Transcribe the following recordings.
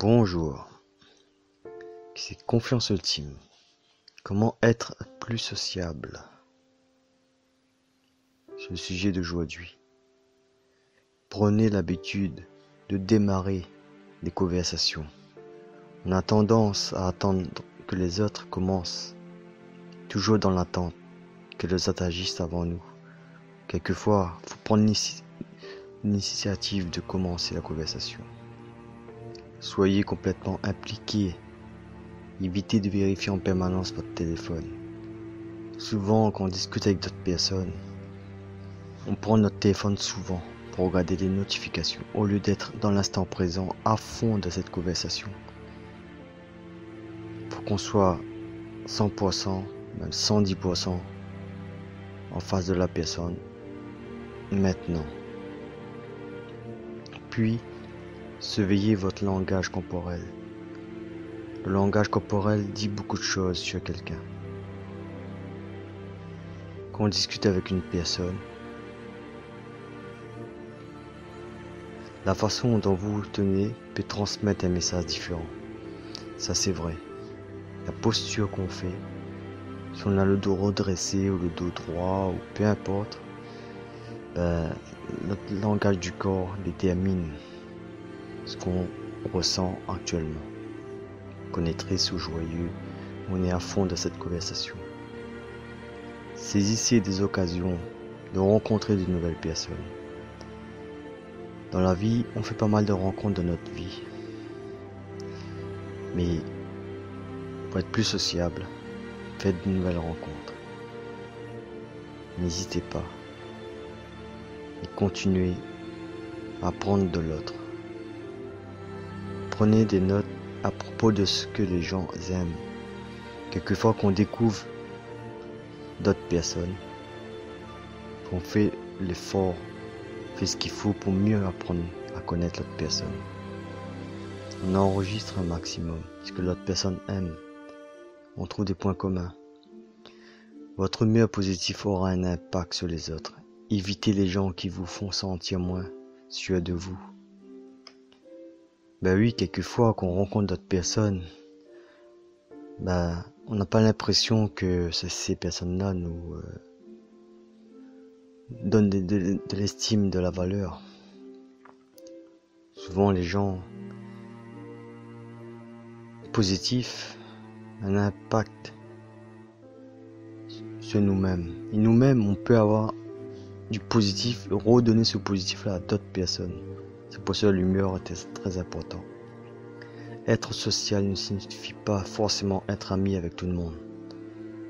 Bonjour. C'est confiance ultime. Comment être plus sociable? C'est le sujet d'aujourd'hui. Prenez l'habitude de démarrer des conversations. On a tendance à attendre que les autres commencent, toujours dans l'attente que les autres agissent avant nous. Quelquefois, il faut prendre l'initiative de commencer la conversation. Soyez complètement impliqué. Évitez de vérifier en permanence votre téléphone. Souvent, quand on discute avec d'autres personnes, on prend notre téléphone souvent pour regarder les notifications au lieu d'être dans l'instant présent à fond de cette conversation. Pour qu'on soit 100%, même 110% en face de la personne maintenant. Puis, Surveillez votre langage corporel. Le langage corporel dit beaucoup de choses sur quelqu'un. Quand on discute avec une personne, la façon dont vous tenez peut transmettre un message différent. Ça c'est vrai. La posture qu'on fait, si on a le dos redressé ou le dos droit ou peu importe, ben, notre langage du corps détermine ce qu'on ressent actuellement. Triste ou joyeux, on est à fond de cette conversation. Saisissez des occasions de rencontrer de nouvelles personnes. Dans la vie, on fait pas mal de rencontres de notre vie. Mais pour être plus sociable, faites de nouvelles rencontres. N'hésitez pas. Et continuez à prendre de l'autre. Prenez des notes à propos de ce que les gens aiment. Quelquefois qu'on découvre d'autres personnes, qu'on fait l'effort, fait ce qu'il faut pour mieux apprendre à connaître l'autre personne. On enregistre un maximum ce que l'autre personne aime. On trouve des points communs. Votre humeur positive aura un impact sur les autres. Évitez les gens qui vous font sentir moins sûr de vous. Ben oui, quelquefois, quand on rencontre d'autres personnes, ben, on n'a pas l'impression que ces personnes-là nous euh, donnent de, l'estime, de la valeur. Souvent, les gens positifs un impact sur nous-mêmes. Et nous-mêmes, on peut avoir du positif, redonner ce positif-là à d'autres personnes. C'est pour que l'humeur est très important. Être social ne signifie pas forcément être ami avec tout le monde.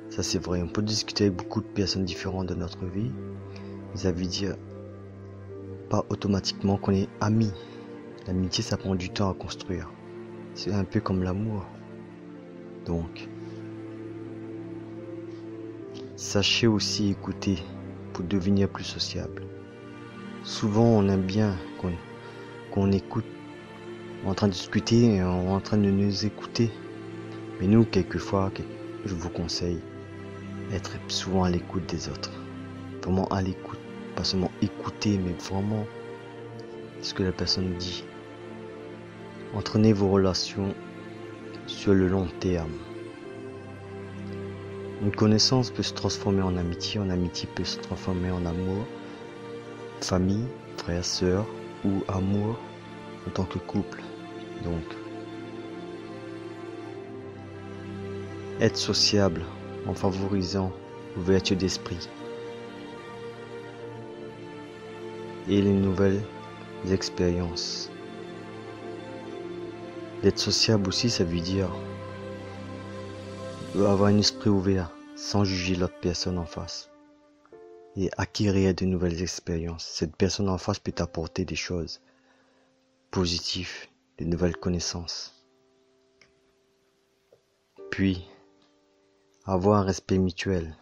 Ça c'est vrai, on peut discuter avec beaucoup de personnes différentes de notre vie, mais ça veut dire pas automatiquement qu'on est ami. L'amitié ça prend du temps à construire. C'est un peu comme l'amour. Donc, sachez aussi écouter pour devenir plus sociable. Souvent on aime bien qu'on qu'on écoute, en train de discuter, en train de nous écouter. Mais nous, quelquefois, je vous conseille être souvent à l'écoute des autres. Vraiment à l'écoute. Pas seulement écouter, mais vraiment ce que la personne dit. Entraînez vos relations sur le long terme. Une connaissance peut se transformer en amitié, en amitié peut se transformer en amour, famille, frères, sœurs, ou amour en tant que couple. Donc, être sociable en favorisant l'ouverture d'esprit et les nouvelles expériences. D'être sociable aussi, ça veut dire avoir un esprit ouvert sans juger l'autre personne en face et acquérir de nouvelles expériences. Cette personne en face peut t'apporter des choses positives, de nouvelles connaissances. Puis, avoir un respect mutuel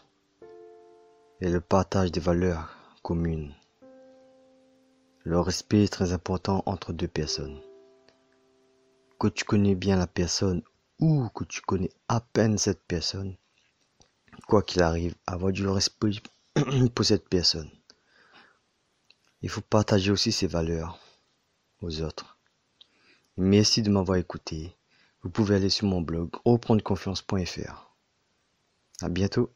et le partage des valeurs communes. Le respect est très important entre deux personnes. Que tu connais bien la personne ou que tu connais à peine cette personne, quoi qu'il arrive, avoir du respect pour cette personne. Il faut partager aussi ses valeurs aux autres. Merci de m'avoir écouté. Vous pouvez aller sur mon blog reprendreconfiance.fr. À bientôt.